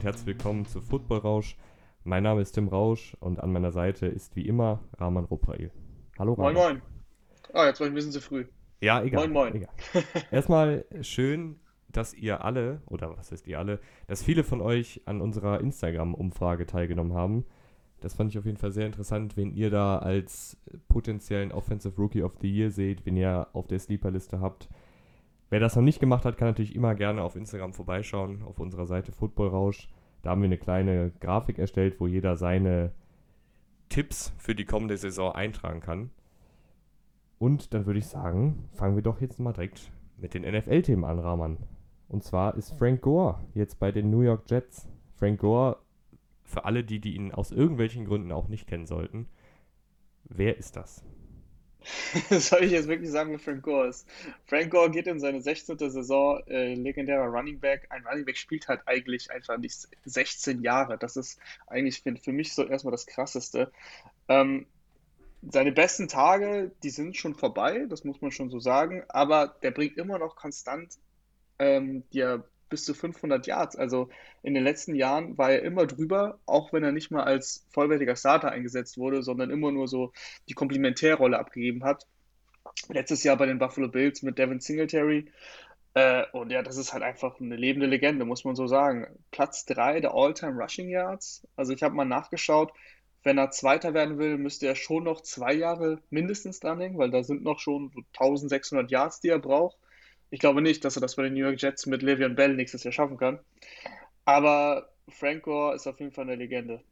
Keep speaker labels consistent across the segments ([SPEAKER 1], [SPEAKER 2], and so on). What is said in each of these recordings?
[SPEAKER 1] und herzlich willkommen zu Football Rausch. Mein Name ist Tim Rausch und an meiner Seite ist wie immer Rahman Ruprail. Hallo
[SPEAKER 2] Rahman. Moin, moin. Ah, jetzt war ich ein bisschen zu früh.
[SPEAKER 1] Ja, egal.
[SPEAKER 2] Moin, moin.
[SPEAKER 1] Egal. Erstmal schön, dass ihr alle, oder was heißt ihr alle, dass viele von euch an unserer Instagram-Umfrage teilgenommen haben. Das fand ich auf jeden Fall sehr interessant, wen ihr da als potenziellen Offensive Rookie of the Year seht, wenn ihr auf der Sleeper-Liste habt. Wer das noch nicht gemacht hat, kann natürlich immer gerne auf Instagram vorbeischauen, auf unserer Seite Football Rausch. Da haben wir eine kleine Grafik erstellt, wo jeder seine Tipps für die kommende Saison eintragen kann. Und dann würde ich sagen, fangen wir doch jetzt mal direkt mit den NFL-Themen an, Rahman. Und zwar ist Frank Gore jetzt bei den New York Jets. Frank Gore für alle die, die ihn aus irgendwelchen Gründen auch nicht kennen sollten, wer ist das?
[SPEAKER 2] Soll ich jetzt wirklich sagen, wer Frank Gore ist? Frank Gore geht in seine 16. Saison, äh, legendärer Running Back. Ein Running Back spielt halt eigentlich einfach nicht 16 Jahre. Das ist eigentlich für, für mich so erstmal das Krasseste. Ähm, seine besten Tage, die sind schon vorbei, das muss man schon so sagen, aber der bringt immer noch konstant ähm, die bis zu 500 Yards. Also in den letzten Jahren war er immer drüber, auch wenn er nicht mal als vollwertiger Starter eingesetzt wurde, sondern immer nur so die Komplementärrolle abgegeben hat. Letztes Jahr bei den Buffalo Bills mit Devin Singletary. Äh, und ja, das ist halt einfach eine lebende Legende, muss man so sagen. Platz 3 der All-Time Rushing Yards. Also ich habe mal nachgeschaut, wenn er Zweiter werden will, müsste er schon noch zwei Jahre mindestens dranhängen, weil da sind noch schon so 1600 Yards, die er braucht. Ich glaube nicht, dass er das bei den New York Jets mit Le'Veon Bell nächstes Jahr schaffen kann. Aber Frank Gore ist auf jeden Fall eine Legende.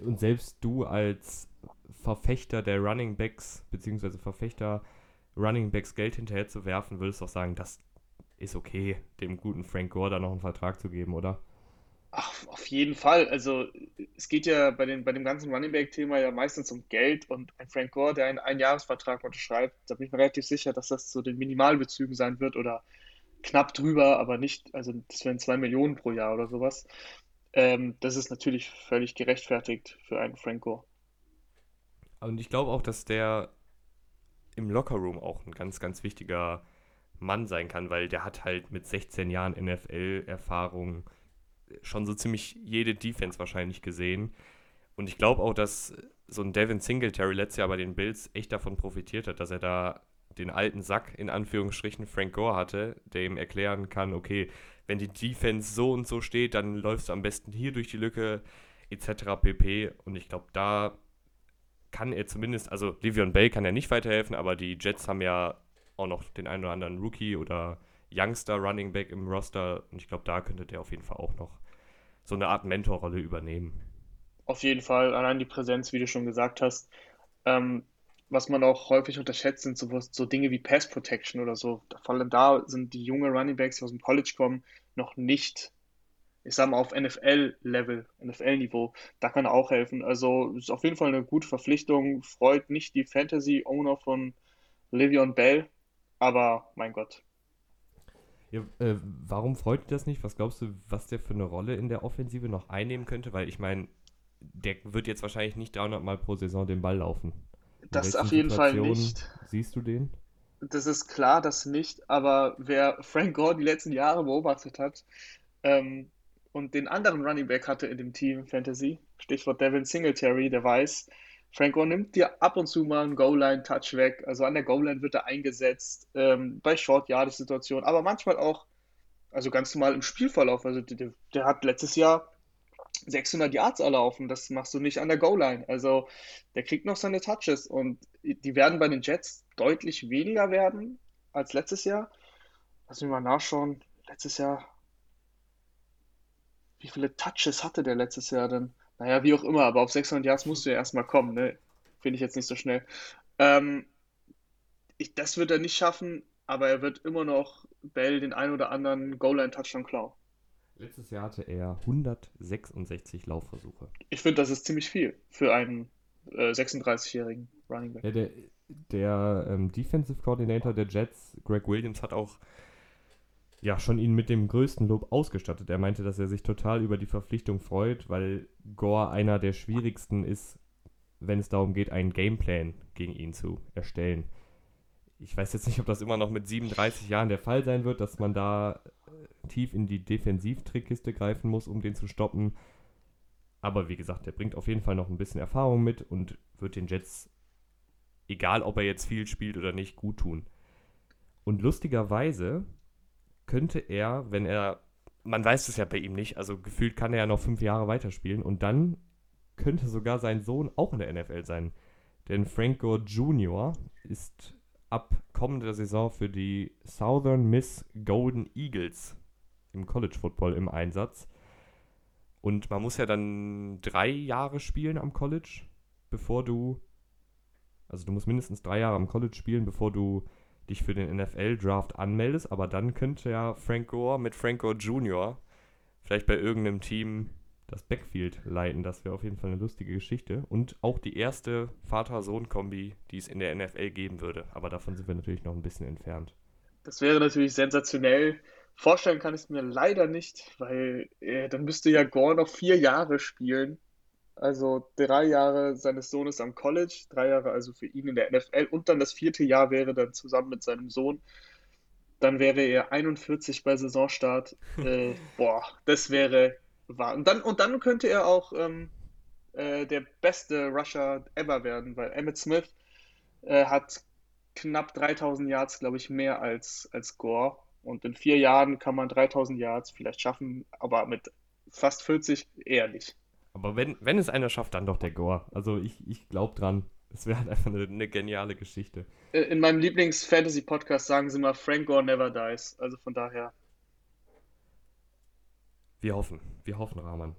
[SPEAKER 1] Und selbst du als Verfechter der Running Backs, beziehungsweise Verfechter Running Backs Geld hinterher zu werfen, würdest auch sagen, das ist okay, dem guten Frank Gore da noch einen Vertrag zu geben, oder?
[SPEAKER 2] Ach, auf jeden Fall. Also es geht ja bei, den, bei dem ganzen Running Back-Thema ja meistens um Geld und ein Frank Gore, der einen Einjahresvertrag unterschreibt, da bin ich mir relativ sicher, dass das zu den Minimalbezügen sein wird oder knapp drüber, aber nicht, also das wären zwei Millionen pro Jahr oder sowas. Ähm, das ist natürlich völlig gerechtfertigt für einen Frank Gore.
[SPEAKER 1] Und ich glaube auch, dass der im Lockerroom auch ein ganz, ganz wichtiger Mann sein kann, weil der hat halt mit 16 Jahren NFL-Erfahrung schon so ziemlich jede Defense wahrscheinlich gesehen. Und ich glaube auch, dass so ein Devin Singletary letztes Jahr bei den Bills echt davon profitiert hat, dass er da den alten Sack in Anführungsstrichen Frank Gore hatte, der ihm erklären kann, okay, wenn die Defense so und so steht, dann läufst du am besten hier durch die Lücke etc. pp. Und ich glaube, da kann er zumindest, also Livion Bell kann ja nicht weiterhelfen, aber die Jets haben ja auch noch den einen oder anderen Rookie oder Youngster Running Back im Roster und ich glaube, da könnte der auf jeden Fall auch noch so eine Art Mentorrolle übernehmen.
[SPEAKER 2] Auf jeden Fall, allein die Präsenz, wie du schon gesagt hast. Ähm, was man auch häufig unterschätzt, sind so, so, Dinge wie Pass Protection oder so. Vor allem da sind die jungen Running Backs, die aus dem College kommen, noch nicht, ich sag mal, auf NFL-Level, NFL-Niveau. Da kann er auch helfen. Also ist auf jeden Fall eine gute Verpflichtung. Freut nicht die Fantasy-Owner von Livion Bell, aber mein Gott,
[SPEAKER 1] ja, äh, warum freut dich das nicht? Was glaubst du, was der für eine Rolle in der Offensive noch einnehmen könnte? Weil ich meine, der wird jetzt wahrscheinlich nicht 300 Mal pro Saison den Ball laufen.
[SPEAKER 2] In das auf jeden Fall nicht.
[SPEAKER 1] Siehst du den?
[SPEAKER 2] Das ist klar, das nicht. Aber wer Frank Gore die letzten Jahre beobachtet hat ähm, und den anderen Running Back hatte in dem Team Fantasy, Stichwort Devin Singletary, der weiß, Franco nimmt dir ab und zu mal einen Goal-Line-Touch weg. Also an der Goal-Line wird er eingesetzt, ähm, bei Short-Yardage-Situationen, aber manchmal auch, also ganz normal im Spielverlauf. Also der, der, hat letztes Jahr 600 Yards erlaufen. Das machst du nicht an der Goal-Line. Also der kriegt noch seine Touches und die werden bei den Jets deutlich weniger werden als letztes Jahr. Lass mich mal nachschauen. Letztes Jahr, wie viele Touches hatte der letztes Jahr denn? Naja, wie auch immer, aber auf 600 Yards musst du ja erstmal kommen, ne? Finde ich jetzt nicht so schnell. Ähm, ich, das wird er nicht schaffen, aber er wird immer noch Bell den ein oder anderen Goal-Line-Touchdown klauen.
[SPEAKER 1] Letztes Jahr hatte er 166 Laufversuche.
[SPEAKER 2] Ich finde, das ist ziemlich viel für einen äh, 36-jährigen Running Back.
[SPEAKER 1] Ja, der der ähm, Defensive Coordinator der Jets, Greg Williams, hat auch ja, schon ihn mit dem größten Lob ausgestattet. Er meinte, dass er sich total über die Verpflichtung freut, weil Gore einer der schwierigsten ist, wenn es darum geht, einen Gameplan gegen ihn zu erstellen. Ich weiß jetzt nicht, ob das immer noch mit 37 Jahren der Fall sein wird, dass man da, tief in die Defensivtrickkiste greifen muss, um den zu stoppen. Aber wie gesagt, der bringt auf jeden Fall noch ein bisschen Erfahrung mit und wird den Jets, egal ob er jetzt viel spielt oder nicht, gut tun. Und lustigerweise könnte er, wenn er, man weiß es ja bei ihm nicht, also gefühlt kann er ja noch fünf Jahre weiterspielen und dann könnte sogar sein Sohn auch in der NFL sein. Denn Frank Gore Jr. ist ab kommender Saison für die Southern Miss Golden Eagles im College Football im Einsatz. Und man muss ja dann drei Jahre spielen am College, bevor du, also du musst mindestens drei Jahre am College spielen, bevor du dich für den NFL-Draft anmeldest. Aber dann könnte ja Frank Gore mit Frank Gore Jr. vielleicht bei irgendeinem Team das Backfield leiten. Das wäre auf jeden Fall eine lustige Geschichte. Und auch die erste Vater-Sohn-Kombi, die es in der NFL geben würde. Aber davon sind wir natürlich noch ein bisschen entfernt.
[SPEAKER 2] Das wäre natürlich sensationell. Vorstellen kann ich es mir leider nicht, weil äh, dann müsste ja Gore noch vier Jahre spielen. Also drei Jahre seines Sohnes am College, drei Jahre also für ihn in der NFL und dann das vierte Jahr wäre dann zusammen mit seinem Sohn. Dann wäre er 41 bei Saisonstart. Äh, boah, das wäre wahr. Und dann, und dann könnte er auch ähm, äh, der beste Rusher ever werden, weil Emmett Smith äh, hat knapp 3000 Yards, glaube ich, mehr als, als Gore. Und in vier Jahren kann man 3000 Yards vielleicht schaffen, aber mit fast 40 eher nicht.
[SPEAKER 1] Aber wenn, wenn es einer schafft, dann doch der Gore. Also ich, ich glaube dran. Es wäre halt einfach eine, eine, geniale Geschichte.
[SPEAKER 2] Äh, in meinem Lieblings-Fantasy-Podcast sagen sie mal, Frank Gore never dies. Also von daher.
[SPEAKER 1] Wir hoffen. Wir hoffen, Rahman.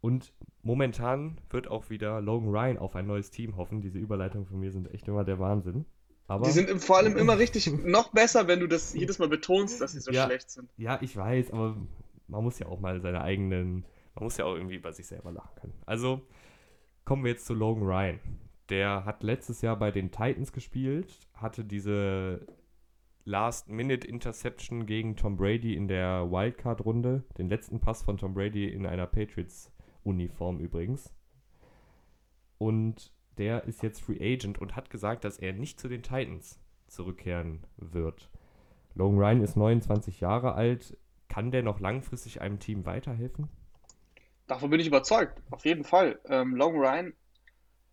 [SPEAKER 1] Und momentan wird auch wieder Logan Ryan auf ein neues Team hoffen. Diese Überleitungen von mir sind echt immer der Wahnsinn.
[SPEAKER 2] Aber die sind vor allem immer richtig noch besser, wenn du das jedes Mal betonst, dass sie so
[SPEAKER 1] ja,
[SPEAKER 2] schlecht sind.
[SPEAKER 1] Ja, ich weiß, aber man muss ja auch mal seine eigenen, man muss ja auch irgendwie über sich selber lachen können. Also kommen wir jetzt zu Logan Ryan. Der hat letztes Jahr bei den Titans gespielt, hatte diese Last-Minute-Interception gegen Tom Brady in der Wildcard-Runde. Den letzten Pass von Tom Brady in einer Patriots-Uniform übrigens. Und der ist jetzt Free Agent und hat gesagt, dass er nicht zu den Titans zurückkehren wird. Logan Ryan ist 29 Jahre alt. Kann der noch langfristig einem Team weiterhelfen?
[SPEAKER 2] Davon bin ich überzeugt, auf jeden Fall. Ähm, Logan Ryan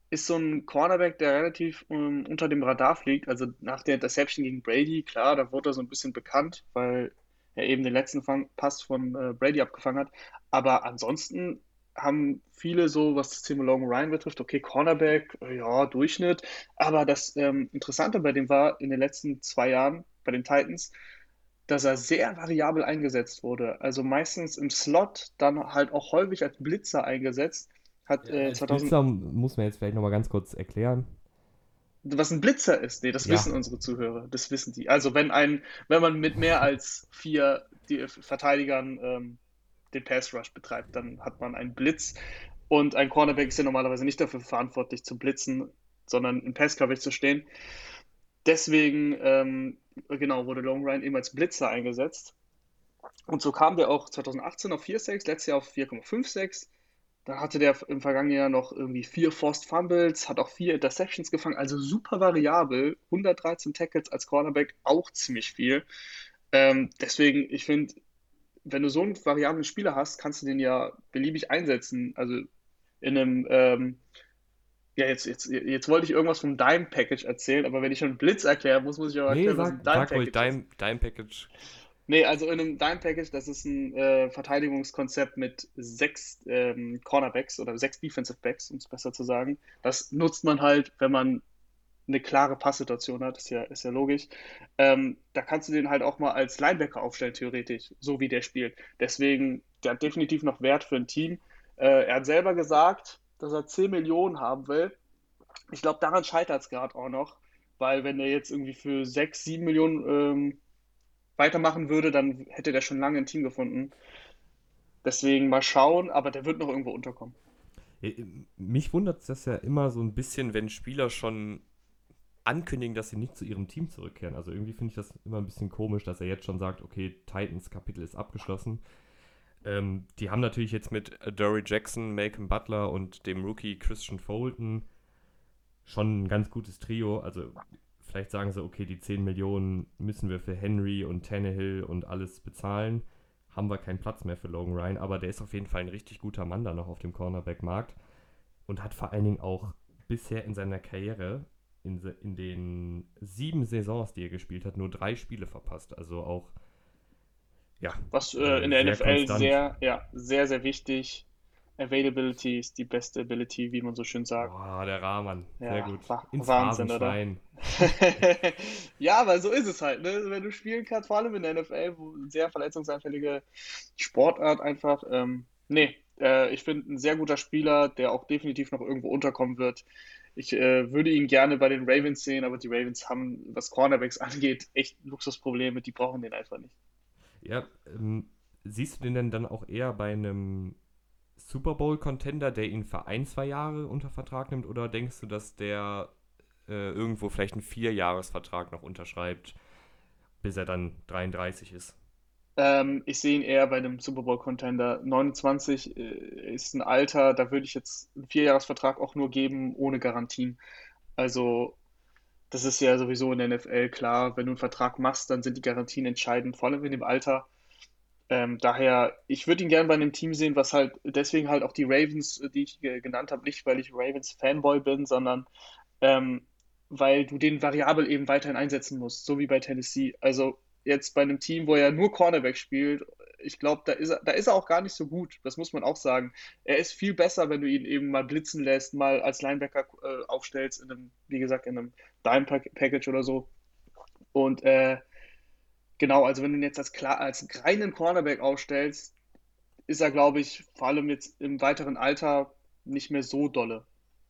[SPEAKER 2] ist so ein Cornerback, der relativ um, unter dem Radar fliegt. Also nach der Interception gegen Brady, klar, da wurde er so ein bisschen bekannt, weil er eben den letzten Fang Pass von äh, Brady abgefangen hat. Aber ansonsten haben viele so, was das Thema Logan Ryan betrifft, okay, Cornerback, ja, Durchschnitt. Aber das ähm, Interessante bei dem war in den letzten zwei Jahren bei den Titans, dass er sehr variabel eingesetzt wurde. Also meistens im Slot, dann halt auch häufig als Blitzer eingesetzt. Hat,
[SPEAKER 1] ja, äh, 2000... Blitzer muss man jetzt vielleicht nochmal ganz kurz erklären.
[SPEAKER 2] Was ein Blitzer ist, nee, das ja. wissen unsere Zuhörer, das wissen die. Also wenn ein, wenn man mit mehr als vier die Verteidigern ähm, den Pass Rush betreibt, dann hat man einen Blitz. Und ein Cornerback ist ja normalerweise nicht dafür verantwortlich zu blitzen, sondern im Pass Coverage zu stehen. Deswegen, ähm, genau, wurde Long Ryan eben als Blitzer eingesetzt. Und so kam der auch 2018 auf 4,6, letztes Jahr auf 4,56. Dann hatte der im vergangenen Jahr noch irgendwie vier Forced Fumbles, hat auch vier Interceptions gefangen, also super variabel. 113 Tackles als Cornerback, auch ziemlich viel. Ähm, deswegen, ich finde, wenn du so einen variablen Spieler hast, kannst du den ja beliebig einsetzen. Also in einem, ähm, ja, jetzt, jetzt, jetzt wollte ich irgendwas vom Dime-Package erzählen, aber wenn ich schon Blitz erkläre, muss, muss ich aber
[SPEAKER 1] nee, erklären, was ein Dime-Package Dime, Dime Package.
[SPEAKER 2] Nee, also in einem Dime-Package, das ist ein äh, Verteidigungskonzept mit sechs ähm, Cornerbacks oder sechs Defensive Backs, um es besser zu sagen. Das nutzt man halt, wenn man eine klare Passsituation hat, ist ja, ist ja logisch. Ähm, da kannst du den halt auch mal als Linebacker aufstellen, theoretisch, so wie der spielt. Deswegen, der hat definitiv noch Wert für ein Team. Äh, er hat selber gesagt, dass er 10 Millionen haben will. Ich glaube, daran scheitert es gerade auch noch, weil wenn er jetzt irgendwie für 6, 7 Millionen ähm, weitermachen würde, dann hätte der schon lange ein Team gefunden. Deswegen mal schauen, aber der wird noch irgendwo unterkommen.
[SPEAKER 1] Mich wundert es ja immer so ein bisschen, wenn Spieler schon ankündigen, dass sie nicht zu ihrem Team zurückkehren. Also irgendwie finde ich das immer ein bisschen komisch, dass er jetzt schon sagt, okay, Titans Kapitel ist abgeschlossen. Ähm, die haben natürlich jetzt mit Dory Jackson, Malcolm Butler und dem Rookie Christian Fulton schon ein ganz gutes Trio. Also vielleicht sagen sie, okay, die 10 Millionen müssen wir für Henry und Tannehill und alles bezahlen. haben wir keinen Platz mehr für Logan Ryan, aber der ist auf jeden Fall ein richtig guter Mann da noch auf dem Cornerback-Markt und hat vor allen Dingen auch bisher in seiner Karriere in, in den sieben Saisons, die er gespielt hat, nur drei Spiele verpasst. Also auch,
[SPEAKER 2] ja. Was äh, in der sehr NFL konstant. sehr, ja, sehr, sehr wichtig. Availability ist die beste Ability, wie man so schön sagt.
[SPEAKER 1] Boah, der Rahman. Sehr ja, gut.
[SPEAKER 2] Ins Wahnsinn, oder? ja, aber so ist es halt. Ne? Wenn du spielen kannst, vor allem in der NFL, wo sehr verletzungsanfällige Sportart einfach. Ähm, nee, äh, ich finde ein sehr guter Spieler, der auch definitiv noch irgendwo unterkommen wird. Ich äh, würde ihn gerne bei den Ravens sehen, aber die Ravens haben, was Cornerbacks angeht, echt Luxusprobleme. Die brauchen den einfach nicht.
[SPEAKER 1] Ja, ähm, siehst du den denn dann auch eher bei einem Super Bowl-Contender, der ihn für ein, zwei Jahre unter Vertrag nimmt? Oder denkst du, dass der äh, irgendwo vielleicht einen Vierjahresvertrag noch unterschreibt, bis er dann 33 ist?
[SPEAKER 2] Ähm, ich sehe ihn eher bei einem Super Bowl-Contender. 29 äh, ist ein Alter, da würde ich jetzt einen Vierjahresvertrag auch nur geben, ohne Garantien. Also, das ist ja sowieso in der NFL klar. Wenn du einen Vertrag machst, dann sind die Garantien entscheidend, vor allem in dem Alter. Ähm, daher, ich würde ihn gerne bei einem Team sehen, was halt, deswegen halt auch die Ravens, die ich genannt habe, nicht weil ich Ravens-Fanboy bin, sondern ähm, weil du den variabel eben weiterhin einsetzen musst, so wie bei Tennessee. Also jetzt bei einem Team, wo er nur Cornerback spielt, ich glaube, da ist, er, da ist er auch gar nicht so gut. Das muss man auch sagen. Er ist viel besser, wenn du ihn eben mal blitzen lässt, mal als Linebacker äh, aufstellst, in einem, wie gesagt, in einem Dime-Package oder so. Und äh, genau, also wenn du ihn jetzt als, klar, als reinen Cornerback aufstellst, ist er, glaube ich, vor allem jetzt im weiteren Alter nicht mehr so dolle.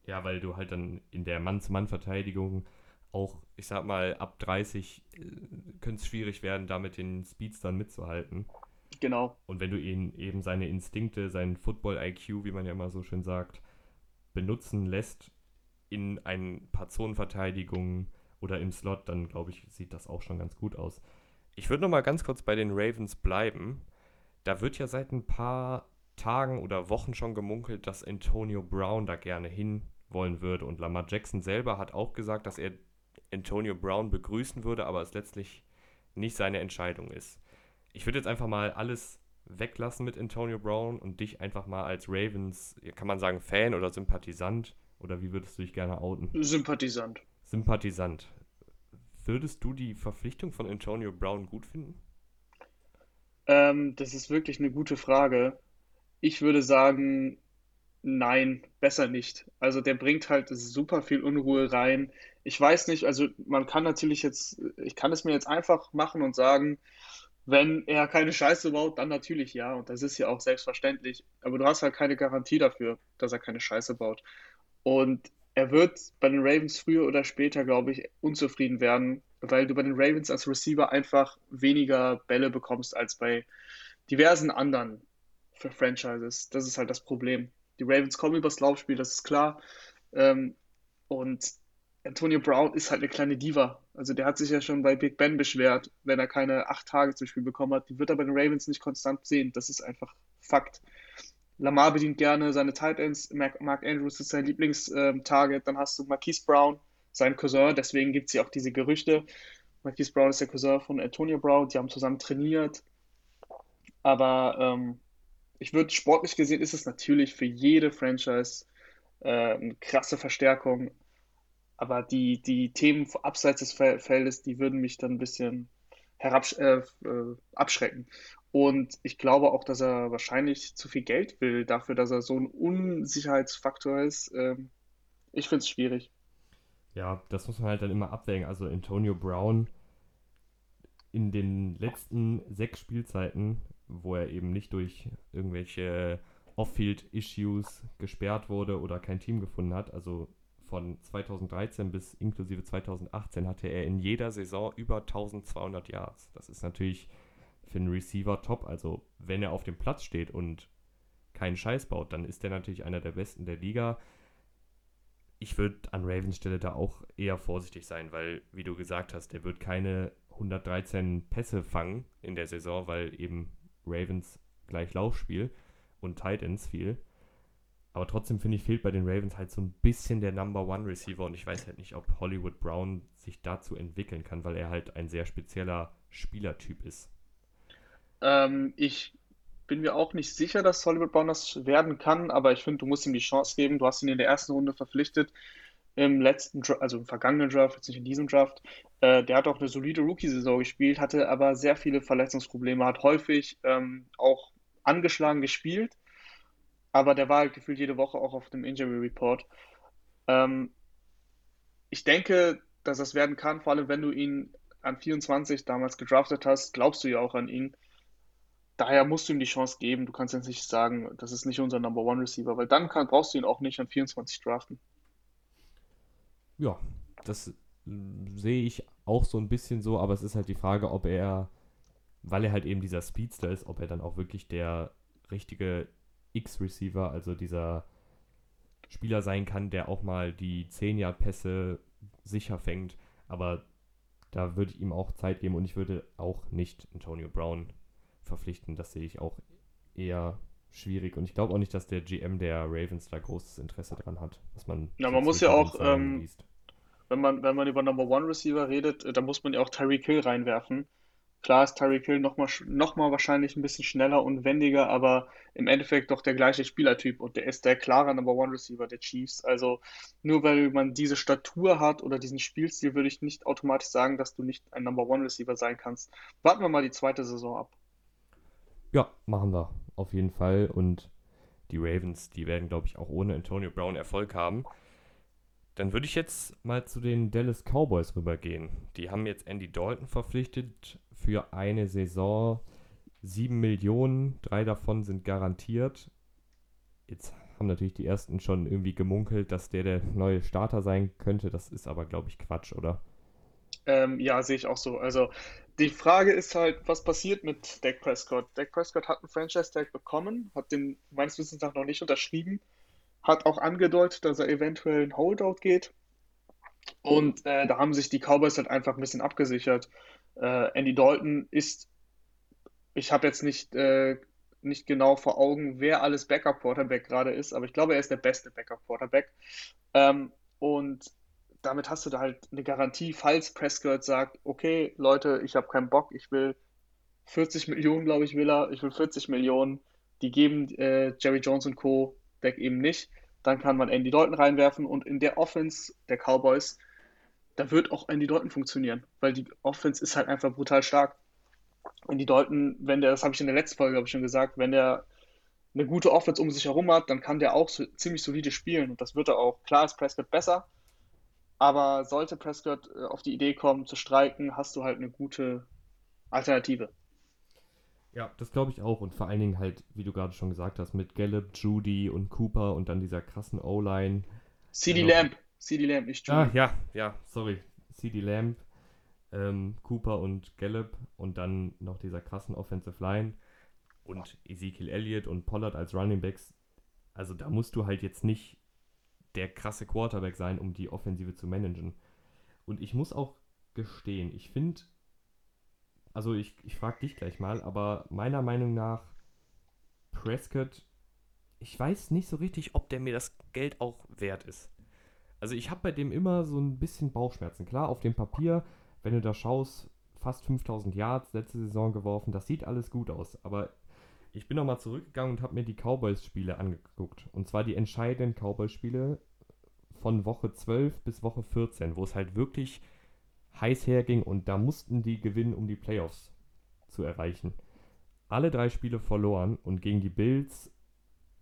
[SPEAKER 1] Ja, weil du halt dann in der Mann-zu-Mann-Verteidigung auch, ich sag mal, ab 30 äh, könnte es schwierig werden, da mit den Speeds dann mitzuhalten.
[SPEAKER 2] Genau.
[SPEAKER 1] Und wenn du ihn eben seine Instinkte, seinen Football-IQ, wie man ja immer so schön sagt, benutzen lässt in ein paar Zonenverteidigungen oder im Slot, dann glaube ich, sieht das auch schon ganz gut aus. Ich würde noch mal ganz kurz bei den Ravens bleiben. Da wird ja seit ein paar Tagen oder Wochen schon gemunkelt, dass Antonio Brown da gerne hin wollen würde. Und Lamar Jackson selber hat auch gesagt, dass er Antonio Brown begrüßen würde, aber es letztlich nicht seine Entscheidung ist. Ich würde jetzt einfach mal alles weglassen mit Antonio Brown und dich einfach mal als Ravens, kann man sagen, Fan oder Sympathisant oder wie würdest du dich gerne outen?
[SPEAKER 2] Sympathisant.
[SPEAKER 1] Sympathisant. Würdest du die Verpflichtung von Antonio Brown gut finden?
[SPEAKER 2] Ähm, das ist wirklich eine gute Frage. Ich würde sagen, nein, besser nicht. Also der bringt halt super viel Unruhe rein ich weiß nicht, also man kann natürlich jetzt, ich kann es mir jetzt einfach machen und sagen, wenn er keine Scheiße baut, dann natürlich ja. Und das ist ja auch selbstverständlich. Aber du hast halt keine Garantie dafür, dass er keine Scheiße baut. Und er wird bei den Ravens früher oder später, glaube ich, unzufrieden werden, weil du bei den Ravens als Receiver einfach weniger Bälle bekommst als bei diversen anderen Franchises. Das ist halt das Problem. Die Ravens kommen übers Laufspiel, das ist klar. Ähm, und Antonio Brown ist halt eine kleine Diva. Also der hat sich ja schon bei Big Ben beschwert, wenn er keine acht Tage zum Spiel bekommen hat. Die wird er bei den Ravens nicht konstant sehen. Das ist einfach Fakt. Lamar bedient gerne seine Tight Ends. Mark, Andrews ist sein Lieblingstarget. Dann hast du Marquise Brown, sein Cousin. Deswegen gibt es ja auch diese Gerüchte. Marquise Brown ist der Cousin von Antonio Brown. Die haben zusammen trainiert. Aber ähm, ich würde sportlich gesehen ist es natürlich für jede Franchise äh, eine krasse Verstärkung. Aber die, die Themen abseits des Feldes, die würden mich dann ein bisschen herabsch äh, äh, abschrecken. Und ich glaube auch, dass er wahrscheinlich zu viel Geld will dafür, dass er so ein Unsicherheitsfaktor ist. Ähm, ich finde es schwierig.
[SPEAKER 1] Ja, das muss man halt dann immer abwägen. Also Antonio Brown in den letzten sechs Spielzeiten, wo er eben nicht durch irgendwelche Off-Field-Issues gesperrt wurde oder kein Team gefunden hat, also von 2013 bis inklusive 2018 hatte er in jeder Saison über 1200 Yards. Das ist natürlich für einen Receiver top. Also wenn er auf dem Platz steht und keinen Scheiß baut, dann ist er natürlich einer der besten der Liga. Ich würde an Ravens Stelle da auch eher vorsichtig sein, weil, wie du gesagt hast, der wird keine 113 Pässe fangen in der Saison, weil eben Ravens gleich Laufspiel und Titans viel. Aber trotzdem finde ich, fehlt bei den Ravens halt so ein bisschen der Number One Receiver und ich weiß halt nicht, ob Hollywood Brown sich dazu entwickeln kann, weil er halt ein sehr spezieller Spielertyp ist.
[SPEAKER 2] Ähm, ich bin mir auch nicht sicher, dass Hollywood Brown das werden kann, aber ich finde, du musst ihm die Chance geben. Du hast ihn in der ersten Runde verpflichtet, im letzten, also im vergangenen Draft, jetzt nicht in diesem Draft. Äh, der hat auch eine solide Rookie-Saison gespielt, hatte aber sehr viele Verletzungsprobleme, hat häufig ähm, auch angeschlagen gespielt, aber der war halt gefühlt jede Woche auch auf dem Injury Report. Ähm, ich denke, dass das werden kann, vor allem wenn du ihn an 24 damals gedraftet hast, glaubst du ja auch an ihn. Daher musst du ihm die Chance geben. Du kannst jetzt nicht sagen, das ist nicht unser Number One Receiver, weil dann kann, brauchst du ihn auch nicht an 24 draften.
[SPEAKER 1] Ja, das äh, sehe ich auch so ein bisschen so, aber es ist halt die Frage, ob er, weil er halt eben dieser Speedster ist, ob er dann auch wirklich der richtige X-Receiver, also dieser Spieler sein kann, der auch mal die 10-Yard-Pässe sicher fängt. Aber da würde ich ihm auch Zeit geben und ich würde auch nicht Antonio Brown verpflichten. Das sehe ich auch eher schwierig und ich glaube auch nicht, dass der GM der Ravens da großes Interesse dran hat, was man
[SPEAKER 2] Na, man muss ja auch, ähm,
[SPEAKER 1] liest.
[SPEAKER 2] Wenn man, wenn man über Number One Receiver redet, äh, da muss man ja auch Tyreek Hill reinwerfen. Klar ist Tyreek Hill nochmal noch mal noch mal wahrscheinlich ein bisschen schneller und wendiger, aber im Endeffekt doch der gleiche Spielertyp und der ist der klare Number One Receiver der Chiefs. Also nur weil man diese Statur hat oder diesen Spielstil, würde ich nicht automatisch sagen, dass du nicht ein Number One Receiver sein kannst. Warten wir mal die zweite Saison ab.
[SPEAKER 1] Ja, machen wir auf jeden Fall und die Ravens, die werden, glaube ich, auch ohne Antonio Brown Erfolg haben. Dann würde ich jetzt mal zu den Dallas Cowboys rübergehen. Die haben jetzt Andy Dalton verpflichtet für eine Saison. 7 Millionen, drei davon sind garantiert. Jetzt haben natürlich die ersten schon irgendwie gemunkelt, dass der der neue Starter sein könnte. Das ist aber, glaube ich, Quatsch, oder?
[SPEAKER 2] Ähm, ja, sehe ich auch so. Also die Frage ist halt, was passiert mit Dak Prescott? Dak Prescott hat einen Franchise-Tag bekommen, hat den meines Wissens nach noch nicht unterschrieben, hat auch angedeutet, dass er eventuell ein Holdout geht. Und äh, da haben sich die Cowboys halt einfach ein bisschen abgesichert. Äh, Andy Dalton ist, ich habe jetzt nicht, äh, nicht genau vor Augen, wer alles Backup-Quarterback gerade ist, aber ich glaube, er ist der beste Backup-Quarterback. Ähm, und damit hast du da halt eine Garantie, falls Prescott sagt, okay, Leute, ich habe keinen Bock, ich will 40 Millionen, glaube ich, will er, ich will 40 Millionen, die geben äh, Jerry Jones und Co. Deck eben nicht, dann kann man Andy Dalton reinwerfen und in der Offense der Cowboys, da wird auch Andy Dalton funktionieren, weil die Offense ist halt einfach brutal stark. Andy Dalton, wenn der, das habe ich in der letzten Folge, glaube ich, schon gesagt, wenn der eine gute Offense um sich herum hat, dann kann der auch so, ziemlich solide spielen und das wird er auch. Klar ist Prescott besser, aber sollte Prescott äh, auf die Idee kommen zu streiken, hast du halt eine gute Alternative.
[SPEAKER 1] Ja, das glaube ich auch. Und vor allen Dingen halt, wie du gerade schon gesagt hast, mit Gallup, Judy und Cooper und dann dieser krassen O-Line. Dann
[SPEAKER 2] CeeDee
[SPEAKER 1] noch.
[SPEAKER 2] Lamb, CeeDee Lamb, nicht
[SPEAKER 1] Ah,
[SPEAKER 2] Judy.
[SPEAKER 1] ja, ja, sorry. CD Lamb, ähm, Cooper und Gallup und dann noch dieser krassen Offensive Line und Ezekiel Elliott und Pollard als Running Backs. Also da musst du halt jetzt nicht der krasse Quarterback sein, um die Offensive zu managen. Und ich muss auch gestehen, ich finde, also ich, ich frage dich gleich mal, aber meiner Meinung nach Prescott, ich weiß nicht so richtig, ob der mir das Geld auch wert ist. Also ich habe bei dem immer so ein bisschen Bauchschmerzen. Klar, auf dem Papier, wenn du da schaust, fast 5000 Yards letzte Saison geworfen, das sieht alles gut aus. Aber ich bin nochmal zurückgegangen und habe mir die Cowboys-Spiele angeguckt. Und zwar die entscheidenden Cowboys-Spiele von Woche 12 bis Woche 14, wo es halt wirklich heiß herging und da mussten die gewinnen, um die Playoffs zu erreichen. Alle drei Spiele verloren und gegen die Bills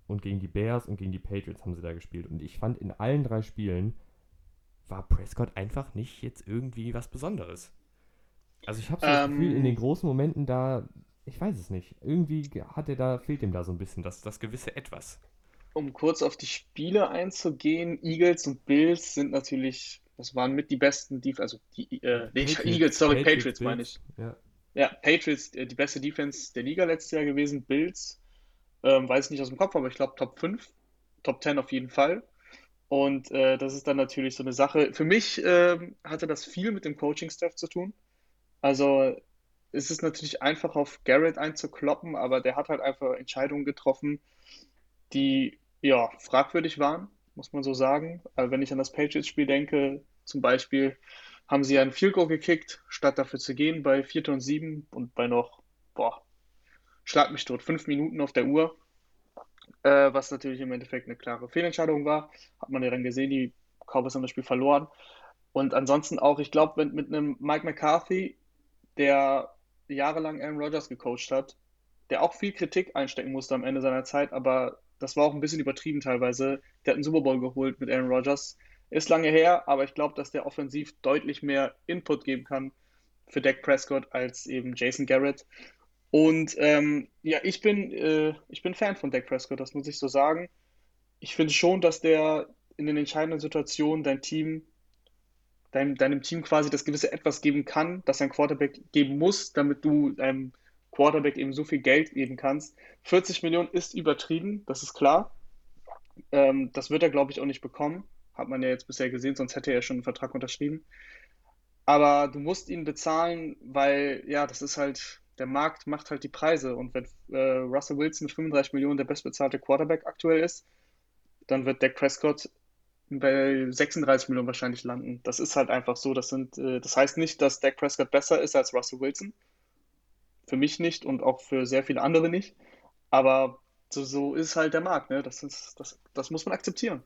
[SPEAKER 1] und gegen die Bears und gegen die Patriots haben sie da gespielt. Und ich fand in allen drei Spielen war Prescott einfach nicht jetzt irgendwie was Besonderes. Also ich habe so das Gefühl, in den
[SPEAKER 2] Ähm,
[SPEAKER 1] großen Momenten da, ich weiß es nicht, irgendwie hat er da, fehlt ihm da so ein bisschen das, das gewisse Etwas.
[SPEAKER 2] um kurz auf die Spiele einzugehen, Eagles und Bills sind natürlich, das waren mit die besten Def also die, äh, nee, Eagles, sorry,
[SPEAKER 1] Patriots,
[SPEAKER 2] Patriots meine ich.
[SPEAKER 1] ja.
[SPEAKER 2] Ja, Patriots, äh, die beste Defense der Liga letztes Jahr gewesen, Bills, ähm, weiß nicht aus dem Kopf, aber ich glaube Top 5, Top 10 auf jeden Fall. Und äh, das ist dann natürlich so eine Sache. Für mich ähm, hatte das viel mit dem Coaching-Staff zu tun. Also es ist natürlich einfach auf Garrett einzukloppen, aber der hat halt einfach Entscheidungen getroffen, die ja fragwürdig waren, muss man so sagen. Also wenn ich an das Patriots-Spiel denke, zum Beispiel haben sie einen Field Goal gekickt, statt dafür zu gehen bei 4. und 7 und bei noch, boah, schlag mich tot, fünf Minuten auf der Uhr, äh, was natürlich im Endeffekt eine klare Fehlentscheidung war. Hat man ja dann gesehen, die Cowboys haben das Spiel verloren. Und ansonsten auch, ich glaube, mit, mit einem Mike McCarthy, der jahrelang Aaron Rodgers gecoacht hat, der auch viel Kritik einstecken musste am Ende seiner Zeit, aber das war auch ein bisschen übertrieben teilweise. Der hat einen Super Bowl geholt mit Aaron Rodgers. Ist lange her, aber ich glaube, dass der offensiv deutlich mehr Input geben kann für Dak Prescott als eben Jason Garrett. Und ähm, ja, ich bin, äh, ich bin Fan von Dak Prescott, das muss ich so sagen. Ich finde schon, dass der in den entscheidenden Situationen dein Team, dein, deinem Team quasi das gewisse Etwas geben kann, das ein Quarterback geben muss, damit du deinem Quarterback eben so viel Geld geben kannst. 40 Millionen ist übertrieben, das ist klar. Ähm, das wird er, glaube ich, auch nicht bekommen. Hat man ja jetzt bisher gesehen, sonst hätte er schon einen Vertrag unterschrieben. Aber du musst ihn bezahlen, weil, ja, das ist halt, der Markt macht halt die Preise. Und wenn äh, Russell Wilson mit 35 Millionen der bestbezahlte Quarterback aktuell ist, dann wird Dak Prescott bei 36 Millionen wahrscheinlich landen. Das ist halt einfach so. Das, sind, äh, das heißt nicht, dass Dak Prescott besser ist als Russell Wilson. Für mich nicht und auch für sehr viele andere nicht. Aber so, so ist halt der Markt. Ne? Das, ist, das, das muss man akzeptieren.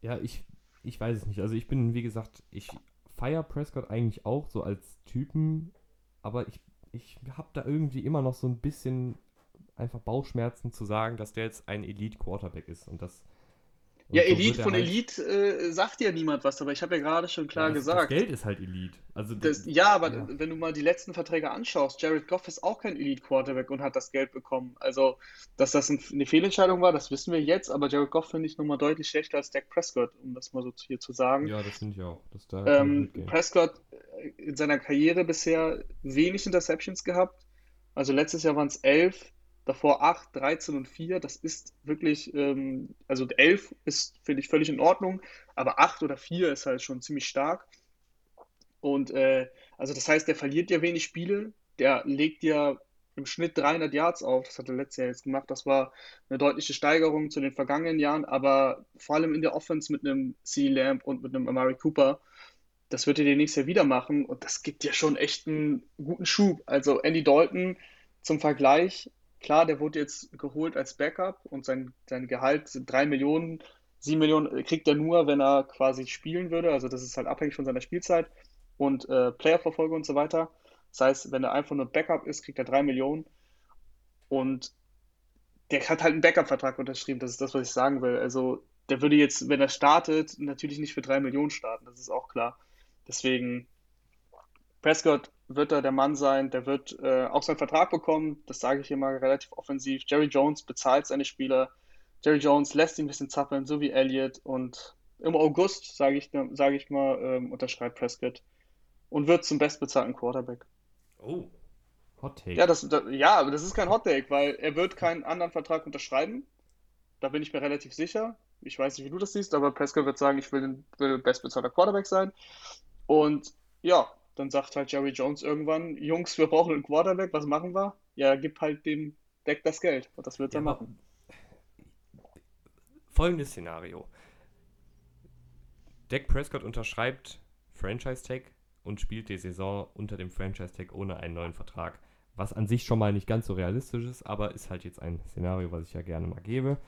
[SPEAKER 1] Ja, ich, ich weiß es nicht. Also ich bin, wie gesagt, ich feiere Prescott eigentlich auch so als Typen, aber ich, ich habe da irgendwie immer noch so ein bisschen einfach Bauchschmerzen zu sagen, dass der jetzt ein Elite-Quarterback ist und das
[SPEAKER 2] ja, so Elite von halt Elite äh, sagt ja niemand was, aber ich habe ja gerade schon klar
[SPEAKER 1] ja, das,
[SPEAKER 2] gesagt.
[SPEAKER 1] Das Geld ist halt Elite. Also
[SPEAKER 2] das, ja, aber ja. wenn du mal die letzten Verträge anschaust, Jared Goff ist auch kein Elite-Quarterback und hat das Geld bekommen. Also, dass das eine Fehlentscheidung war, das wissen wir jetzt, aber Jared Goff finde ich nochmal deutlich schlechter als Dak Prescott, um das mal so hier zu sagen.
[SPEAKER 1] Ja, das finde ich auch.
[SPEAKER 2] Ähm, Prescott äh, in seiner Karriere bisher wenig Interceptions gehabt. Also letztes Jahr waren es elf, davor 8, 13 und 4. Das ist wirklich, ähm, also 11 ist, finde ich, völlig in Ordnung, aber 8 oder 4 ist halt schon ziemlich stark. Und äh, also das heißt, der verliert ja wenig Spiele, der legt ja im Schnitt 300 Yards auf. Das hat er letztes Jahr jetzt gemacht. Das war eine deutliche Steigerung zu den vergangenen Jahren, aber vor allem in der Offense mit einem C. Lamb und mit einem Amari Cooper. Das wird er dir nächstes Jahr wieder machen und das gibt ja schon echt einen guten Schub. Also Andy Dalton zum Vergleich Klar, der wurde jetzt geholt als Backup und sein, sein Gehalt sind 3 Millionen. 7 Millionen kriegt er nur, wenn er quasi spielen würde. Also das ist halt abhängig von seiner Spielzeit und äh, Playerverfolgung und so weiter. Das heißt, wenn er einfach nur Backup ist, kriegt er 3 Millionen. Und der hat halt einen Backup-Vertrag unterschrieben. Das ist das, was ich sagen will. Also der würde jetzt, wenn er startet, natürlich nicht für 3 Millionen starten. Das ist auch klar. Deswegen Prescott wird da der Mann sein, der wird äh, auch seinen Vertrag bekommen, das sage ich hier mal relativ offensiv. Jerry Jones bezahlt seine Spieler. Jerry Jones lässt ihn ein bisschen zappeln, so wie Elliott. Und im August, sage ich, sag ich mal, ähm, unterschreibt Prescott und wird zum bestbezahlten Quarterback.
[SPEAKER 1] Oh, Hot Take.
[SPEAKER 2] Ja, das, das, ja, aber das ist kein Hot Take, weil er wird keinen anderen Vertrag unterschreiben. Da bin ich mir relativ sicher. Ich weiß nicht, wie du das siehst, aber Prescott wird sagen, ich will, will bestbezahlter Quarterback sein. Und ja, dann sagt halt Jerry Jones irgendwann, Jungs, wir brauchen einen Quarterback, was machen wir? Ja, gib halt dem Deck das Geld und das wird er machen.
[SPEAKER 1] Folgendes Szenario. Dak Prescott unterschreibt Franchise-Tag und spielt die Saison unter dem Franchise-Tag ohne einen neuen Vertrag. Was an sich schon mal nicht ganz so realistisch ist, aber ist halt jetzt ein Szenario, was ich ja gerne mal gebe.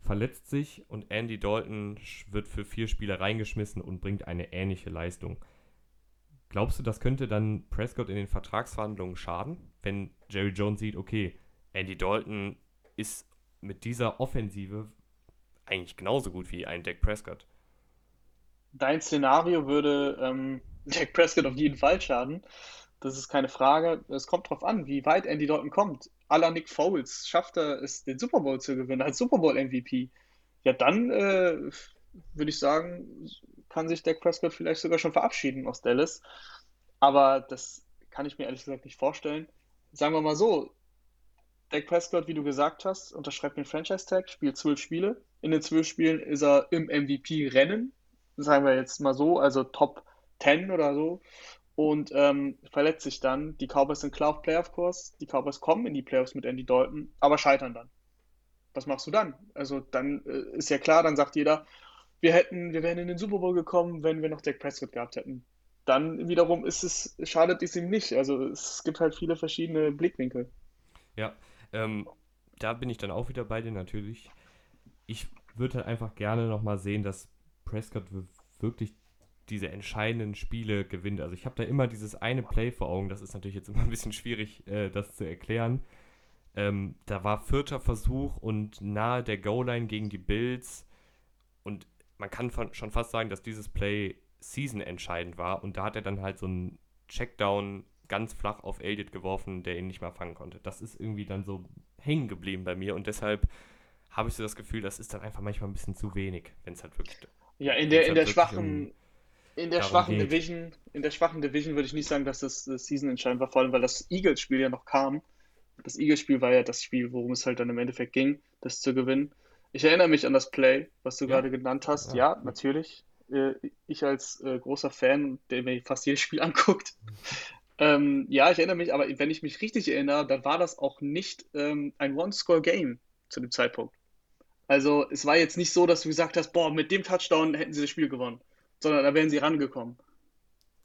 [SPEAKER 1] Verletzt sich und Andy Dalton wird für vier Spiele reingeschmissen und bringt eine ähnliche Leistung. Glaubst du, das könnte dann Prescott in den Vertragsverhandlungen schaden, wenn Jerry Jones sieht, okay, Andy Dalton ist mit dieser Offensive eigentlich genauso gut wie ein Dak Prescott?
[SPEAKER 2] Dein Szenario würde ähm, Dak Prescott auf jeden Fall schaden. Das ist keine Frage. Es kommt darauf an, wie weit Andy Dalton kommt. Aller Nick Foles schafft er es, den Super Bowl zu gewinnen, als Super Bowl MVP. Ja, dann äh, würde ich sagen, kann sich Dak Prescott vielleicht sogar schon verabschieden aus Dallas. Aber das kann ich mir ehrlich gesagt nicht vorstellen. Sagen wir mal so, Dak Prescott, wie du gesagt hast, unterschreibt den Franchise-Tag, spielt zwölf Spiele. In den zwölf Spielen ist er im MVP-Rennen, sagen wir jetzt mal so, also Top 10 oder so. Und ähm, verletzt sich dann. Die Cowboys sind klar auf Playoff-Kurs. Die Cowboys kommen in die Playoffs mit Andy Dalton, aber scheitern dann. Was machst du dann? Also dann äh, ist ja klar, dann sagt jeder, wir hätten, wir wären in den Super Bowl gekommen, wenn wir noch Dak Prescott gehabt hätten. dann wiederum ist es, schadet es ihm nicht. Also es gibt halt viele verschiedene Blickwinkel.
[SPEAKER 1] Ja, ähm, da bin ich dann auch wieder bei dir natürlich. Ich würde halt einfach gerne nochmal sehen, dass Prescott wirklich diese entscheidenden Spiele gewinnt. Also ich habe da immer dieses eine Play vor Augen, das ist natürlich jetzt immer ein bisschen schwierig, äh, das zu erklären. Ähm, da war vierter Versuch und nahe der Goal-Line gegen die Bills man kann schon fast sagen, dass dieses Play Season entscheidend war und da hat er dann halt so einen Checkdown ganz flach auf Elliott geworfen, der ihn nicht mehr fangen konnte. Das ist irgendwie dann so hängen geblieben bei mir und deshalb habe ich so das Gefühl, das ist dann einfach manchmal ein bisschen zu wenig, wenn es halt wirklich.
[SPEAKER 2] Ja, in der, in halt der schwachen, um, in der schwachen geht. Division, in der schwachen Division würde ich nicht sagen, dass das, das Season entscheidend war, vor allem weil das Eagles-Spiel ja noch kam. Das Eagles-Spiel war ja das Spiel, worum es halt dann im Endeffekt ging, das zu gewinnen. Ich erinnere mich an das Play, was du ja. gerade genannt hast. Ja, ja natürlich. Äh, ich als äh, großer Fan, der mir fast jedes Spiel anguckt. ähm, ja, ich erinnere mich, aber wenn ich mich richtig erinnere, dann war das auch nicht ähm, ein One-Score-Game zu dem Zeitpunkt. Also es war jetzt nicht so, dass du gesagt hast, boah, mit dem Touchdown hätten sie das Spiel gewonnen sondern da wären sie rangekommen.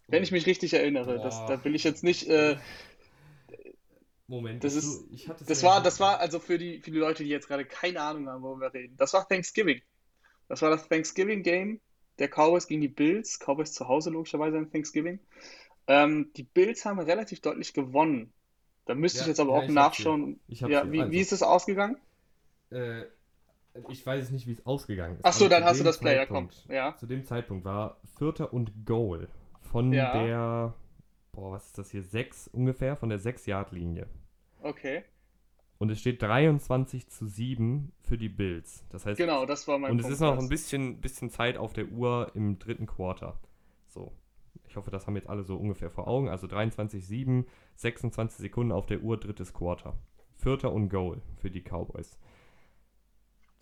[SPEAKER 2] Wenn ich mich richtig erinnere, das, da will ich jetzt nicht. Äh,
[SPEAKER 1] Moment,
[SPEAKER 2] das ist, das, das war, das war also für die, für die Leute, die jetzt gerade keine Ahnung haben, worüber wir reden. Das war Thanksgiving. Das war das Thanksgiving Game der Cowboys gegen die Bills. Cowboys zu Hause logischerweise in Thanksgiving. Ähm, die Bills haben relativ deutlich gewonnen. Da müsste ja, ich jetzt aber ja, auch nachschauen. Ja, wie, also, wie ist es ausgegangen?
[SPEAKER 1] Äh, ich weiß nicht, wie es ausgegangen ist.
[SPEAKER 2] Achso, dann hast du das Player kommt.
[SPEAKER 1] Ja. Zu dem Zeitpunkt war Vierter und Goal von ja. der, boah, was ist das hier, sechs ungefähr, von der 6-Yard-Linie.
[SPEAKER 2] Okay.
[SPEAKER 1] Und es steht 23 zu 7 für die Bills. Das heißt,
[SPEAKER 2] genau, das war mein
[SPEAKER 1] Und Punkt es ist noch ein bisschen, bisschen Zeit auf der Uhr im dritten Quarter. So. Ich hoffe, das haben jetzt alle so ungefähr vor Augen. Also 23 7, 26 Sekunden auf der Uhr, drittes Quarter. Vierter und Goal für die Cowboys.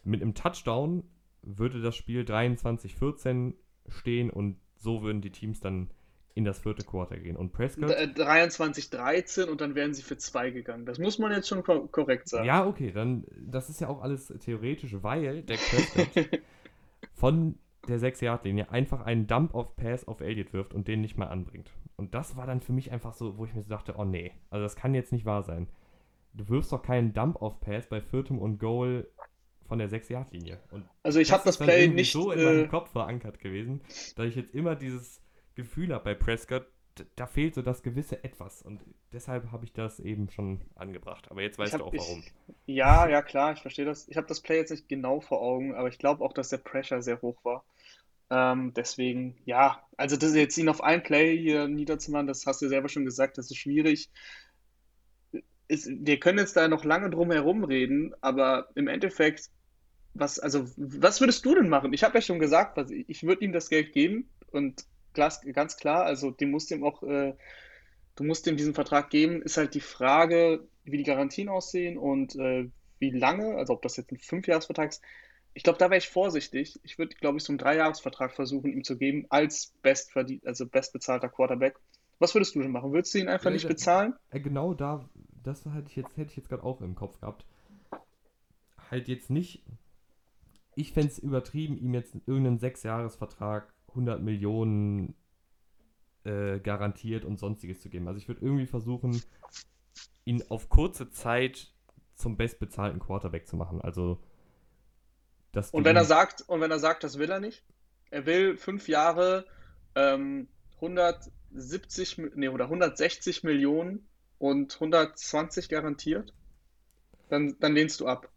[SPEAKER 1] Mit einem Touchdown würde das Spiel 23-14 stehen und so würden die Teams dann in das vierte Quarter gehen. Und Prescott.
[SPEAKER 2] 23-13 und dann wären sie für zwei gegangen. Das muss man jetzt schon korrekt sagen.
[SPEAKER 1] Ja, okay, dann, das ist ja auch alles theoretisch, weil der Prescott von der 6-Yard-Linie einfach einen Dump-Off-Pass auf Elliott wirft und den nicht mehr anbringt. Und das war dann für mich einfach so, wo ich mir so dachte, oh nee, also das kann jetzt nicht wahr sein. Du wirfst doch keinen Dump-Off-Pass bei viertem und Goal von der 6-Yard-Linie.
[SPEAKER 2] Also ich habe das, Play nicht
[SPEAKER 1] so in meinem äh, Kopf verankert gewesen, dass ich jetzt immer dieses Gefühl habe bei Prescott, da fehlt so das gewisse Etwas und deshalb habe ich das eben schon angebracht. Aber jetzt weißt hab, du auch warum.
[SPEAKER 2] Ich, ja, ja klar, ich verstehe das. Ich habe das Play jetzt nicht genau vor Augen, aber ich glaube auch, dass der Pressure sehr hoch war. Ähm, deswegen, ja, also das jetzt ihn auf ein Play hier niederzumachen, das hast du selber schon gesagt, das ist schwierig. Ist, wir können jetzt da noch lange drum herum reden, aber im Endeffekt was, also, was würdest du denn machen? Ich habe ja schon gesagt, was, ich würde ihm das Geld geben und ganz, ganz klar, also dem musst ihm auch, äh, du musst ihm diesen Vertrag geben, ist halt die Frage, wie die Garantien aussehen und äh, wie lange, also ob das jetzt ein Fünfjahresvertrag ist. Ich glaube, da wäre ich vorsichtig. Ich würde, glaube ich, so einen Dreijahresvertrag versuchen, ihm zu geben, als best also bestbezahlter Quarterback. Was würdest du denn machen? Würdest du ihn einfach ja, nicht bezahlen?
[SPEAKER 1] Genau da, das hätte ich jetzt, hätte ich jetzt gerade auch im Kopf gehabt. Halt jetzt nicht ich fände es übertrieben, ihm jetzt irgendeinen Sechsjahresvertrag 100 Millionen äh, garantiert und sonstiges zu geben. Also ich würde irgendwie versuchen, ihn auf kurze Zeit zum bestbezahlten Quarterback zu machen. Also
[SPEAKER 2] das und wenn er sagt, und wenn er sagt, das will er nicht, er will fünf Jahre ähm, 170 nee, oder 160 Millionen und 120 garantiert, dann, dann lehnst du ab.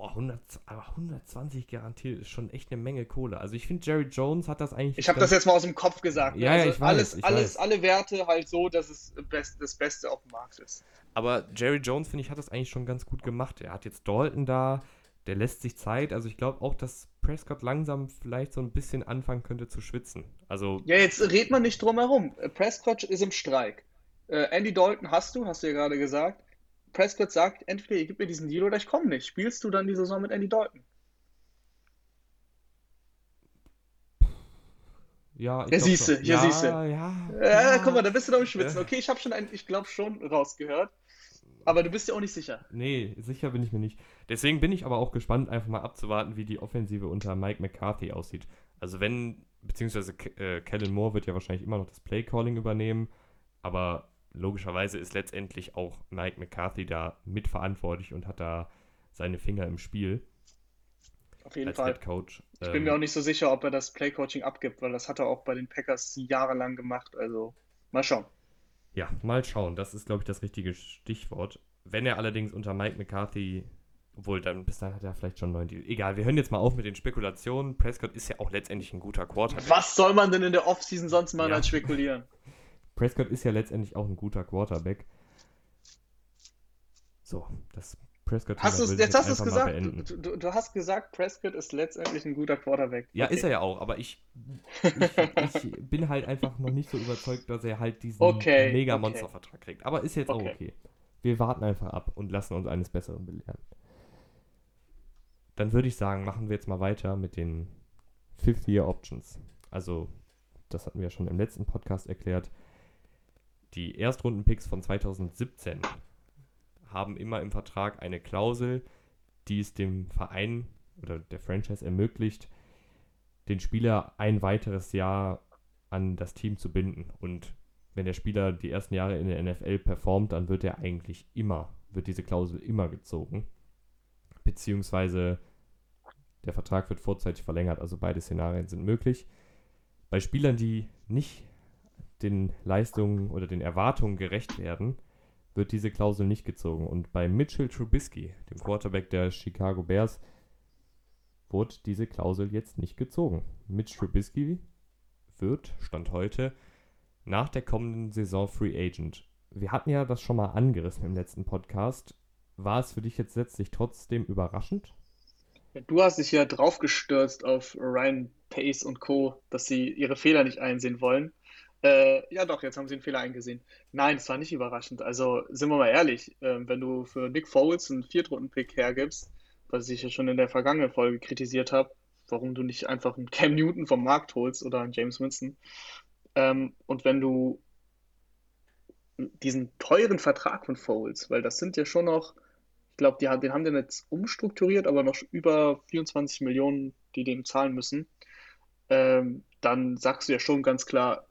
[SPEAKER 1] Boah, 100, aber 120 garantiert ist schon echt eine Menge Kohle. Also ich finde, Jerry Jones hat das eigentlich.
[SPEAKER 2] Ich habe das jetzt mal aus dem Kopf gesagt.
[SPEAKER 1] Ne? Ja, also ja, ich weiß,
[SPEAKER 2] alles,
[SPEAKER 1] ich
[SPEAKER 2] alles,
[SPEAKER 1] weiß.
[SPEAKER 2] alle Werte halt so, dass es best, das Beste auf dem Markt ist.
[SPEAKER 1] Aber Jerry Jones, finde ich, hat das eigentlich schon ganz gut gemacht. Er hat jetzt Dalton da, der lässt sich Zeit. Also ich glaube auch, dass Prescott langsam vielleicht so ein bisschen anfangen könnte zu schwitzen. Also.
[SPEAKER 2] Ja, jetzt redet man nicht drum herum. Prescott ist im Streik. Äh, Andy Dalton hast du, hast du ja gerade gesagt. Prescott sagt, entweder ihr gebt mir diesen Deal oder ich komme nicht. Spielst du dann die Saison mit Andy Dalton?
[SPEAKER 1] Ja,
[SPEAKER 2] ich ja, siehst du,
[SPEAKER 1] ja,
[SPEAKER 2] siehst du.
[SPEAKER 1] Ja,
[SPEAKER 2] ja, guck mal, da bist du doch im Schwitzen. Okay, ich habe schon ein, ich glaube schon rausgehört. Aber du bist ja auch nicht sicher.
[SPEAKER 1] Nee, sicher bin ich mir nicht. Deswegen bin ich aber auch gespannt, einfach mal abzuwarten, wie die Offensive unter Mike McCarthy aussieht. Also wenn beziehungsweise äh, Kellen Moore wird ja wahrscheinlich immer noch das Play-Calling übernehmen, aber logischerweise ist letztendlich auch Mike McCarthy da mitverantwortlich und hat da seine Finger im Spiel.
[SPEAKER 2] Auf jeden Fall. Coach. Ich ähm, bin mir ähm, auch nicht so sicher, ob er das Play-Coaching abgibt, weil das hat er auch bei den Packers jahrelang gemacht. Also mal schauen.
[SPEAKER 1] Ja, mal schauen. Das ist, glaube ich, das richtige Stichwort. Wenn er allerdings unter Mike McCarthy, obwohl dann bis dahin hat er vielleicht schon einen neuen Deal. Egal, wir hören jetzt mal auf mit den Spekulationen. Prescott ist ja auch letztendlich ein guter Quarterback.
[SPEAKER 2] Was soll man denn in der Offseason sonst mal ja. als spekulieren?
[SPEAKER 1] Prescott ist ja letztendlich auch ein guter Quarterback. So, das Prescott.
[SPEAKER 2] Hast jetzt hast du es gesagt. Du, du, du, hast gesagt, Prescott ist letztendlich ein guter Quarterback.
[SPEAKER 1] Ja, okay. ist er ja auch, aber ich, ich, ich, bin halt einfach noch nicht so überzeugt, dass er halt diesen okay, mega Monstervertrag okay. kriegt. Aber ist jetzt auch okay. Wir warten einfach ab und lassen uns eines Besseren belehren. Dann würde ich sagen, machen wir jetzt mal weiter mit den Fifth Year Options. Also, das hatten wir ja schon im letzten Podcast erklärt. Die Erstrunden-Picks von 2017 haben immer im Vertrag eine Klausel, die es dem Verein oder der Franchise ermöglicht, den Spieler ein weiteres Jahr an das Team zu binden. Und wenn der Spieler die ersten Jahre in der NFL performt, dann wird er eigentlich immer, wird diese Klausel immer gezogen. Beziehungsweise der Vertrag wird vorzeitig verlängert, also beide Szenarien sind möglich. Bei Spielern, die nicht den Leistungen oder den Erwartungen gerecht werden, wird diese Klausel nicht gezogen. Und bei Mitchell Trubisky, dem Quarterback der Chicago Bears, wurde diese Klausel jetzt nicht gezogen. Mitch Trubisky wird, Stand heute, nach der kommenden Saison Free Agent. Wir hatten ja das schon mal angerissen im letzten Podcast. War es für dich jetzt letztlich trotzdem überraschend?
[SPEAKER 2] Du hast dich ja draufgestürzt auf Ryan Pace und Co., dass sie ihre Fehler nicht einsehen wollen. Äh, ja, doch, jetzt haben sie einen Fehler eingesehen. Nein, es war nicht überraschend. Also, sind wir mal ehrlich, äh, wenn du für Nick Foles einen Viertrunden-Pick hergibst, was ich ja schon in der vergangenen Folge kritisiert habe, warum du nicht einfach einen Cam Newton vom Markt holst oder einen James Winston. Ähm, und wenn du diesen teuren Vertrag von Foles, weil das sind ja schon noch, ich glaube, den haben den jetzt umstrukturiert, aber noch über 24 Millionen, die dem zahlen müssen, ähm, dann sagst du ja schon ganz klar,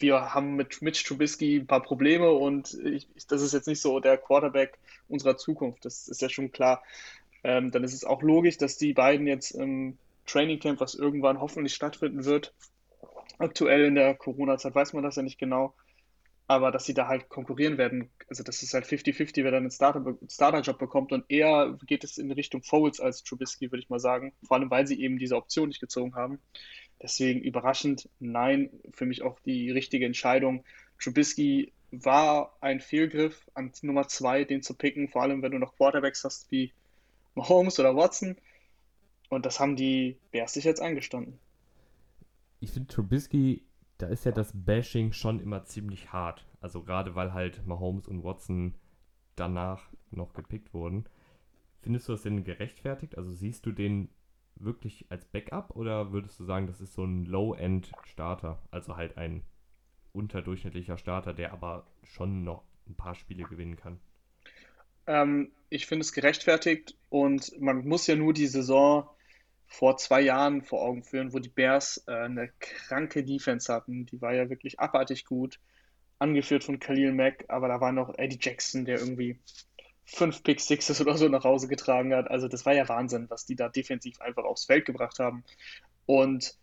[SPEAKER 2] wir haben mit Mitch Trubisky ein paar Probleme und ich, das ist jetzt nicht so der Quarterback unserer Zukunft. Das ist ja schon klar. Ähm, dann ist es auch logisch, dass die beiden jetzt im Training Camp, was irgendwann hoffentlich stattfinden wird, aktuell in der Corona-Zeit weiß man das ja nicht genau, aber dass sie da halt konkurrieren werden. Also das ist halt 50-50, wer dann einen Starter, Starter-Job bekommt und eher geht es in Richtung Foles als Trubisky, würde ich mal sagen. Vor allem, weil sie eben diese Option nicht gezogen haben. Deswegen überraschend, nein, für mich auch die richtige Entscheidung. Trubisky war ein Fehlgriff an Nummer zwei, den zu picken, vor allem wenn du noch Quarterbacks hast wie Mahomes oder Watson. Und das haben die Bears sich jetzt eingestanden.
[SPEAKER 1] Ich finde Trubisky, da ist ja das Bashing schon immer ziemlich hart. Also gerade weil halt Mahomes und Watson danach noch gepickt wurden. Findest du das denn gerechtfertigt? Also siehst du den wirklich als Backup oder würdest du sagen, das ist so ein Low-End-Starter? Also halt ein unterdurchschnittlicher Starter, der aber schon noch ein paar Spiele gewinnen kann?
[SPEAKER 2] Ähm, ich finde es gerechtfertigt und man muss ja nur die Saison vor zwei Jahren vor Augen führen, wo die Bears äh, eine kranke Defense hatten. Die war ja wirklich abartig gut, angeführt von Khalil Mack, aber da war noch Eddie Jackson, der irgendwie fünf Pick Sixes oder so nach Hause getragen hat. Also das war ja Wahnsinn, was die da defensiv einfach aufs Feld gebracht haben. Und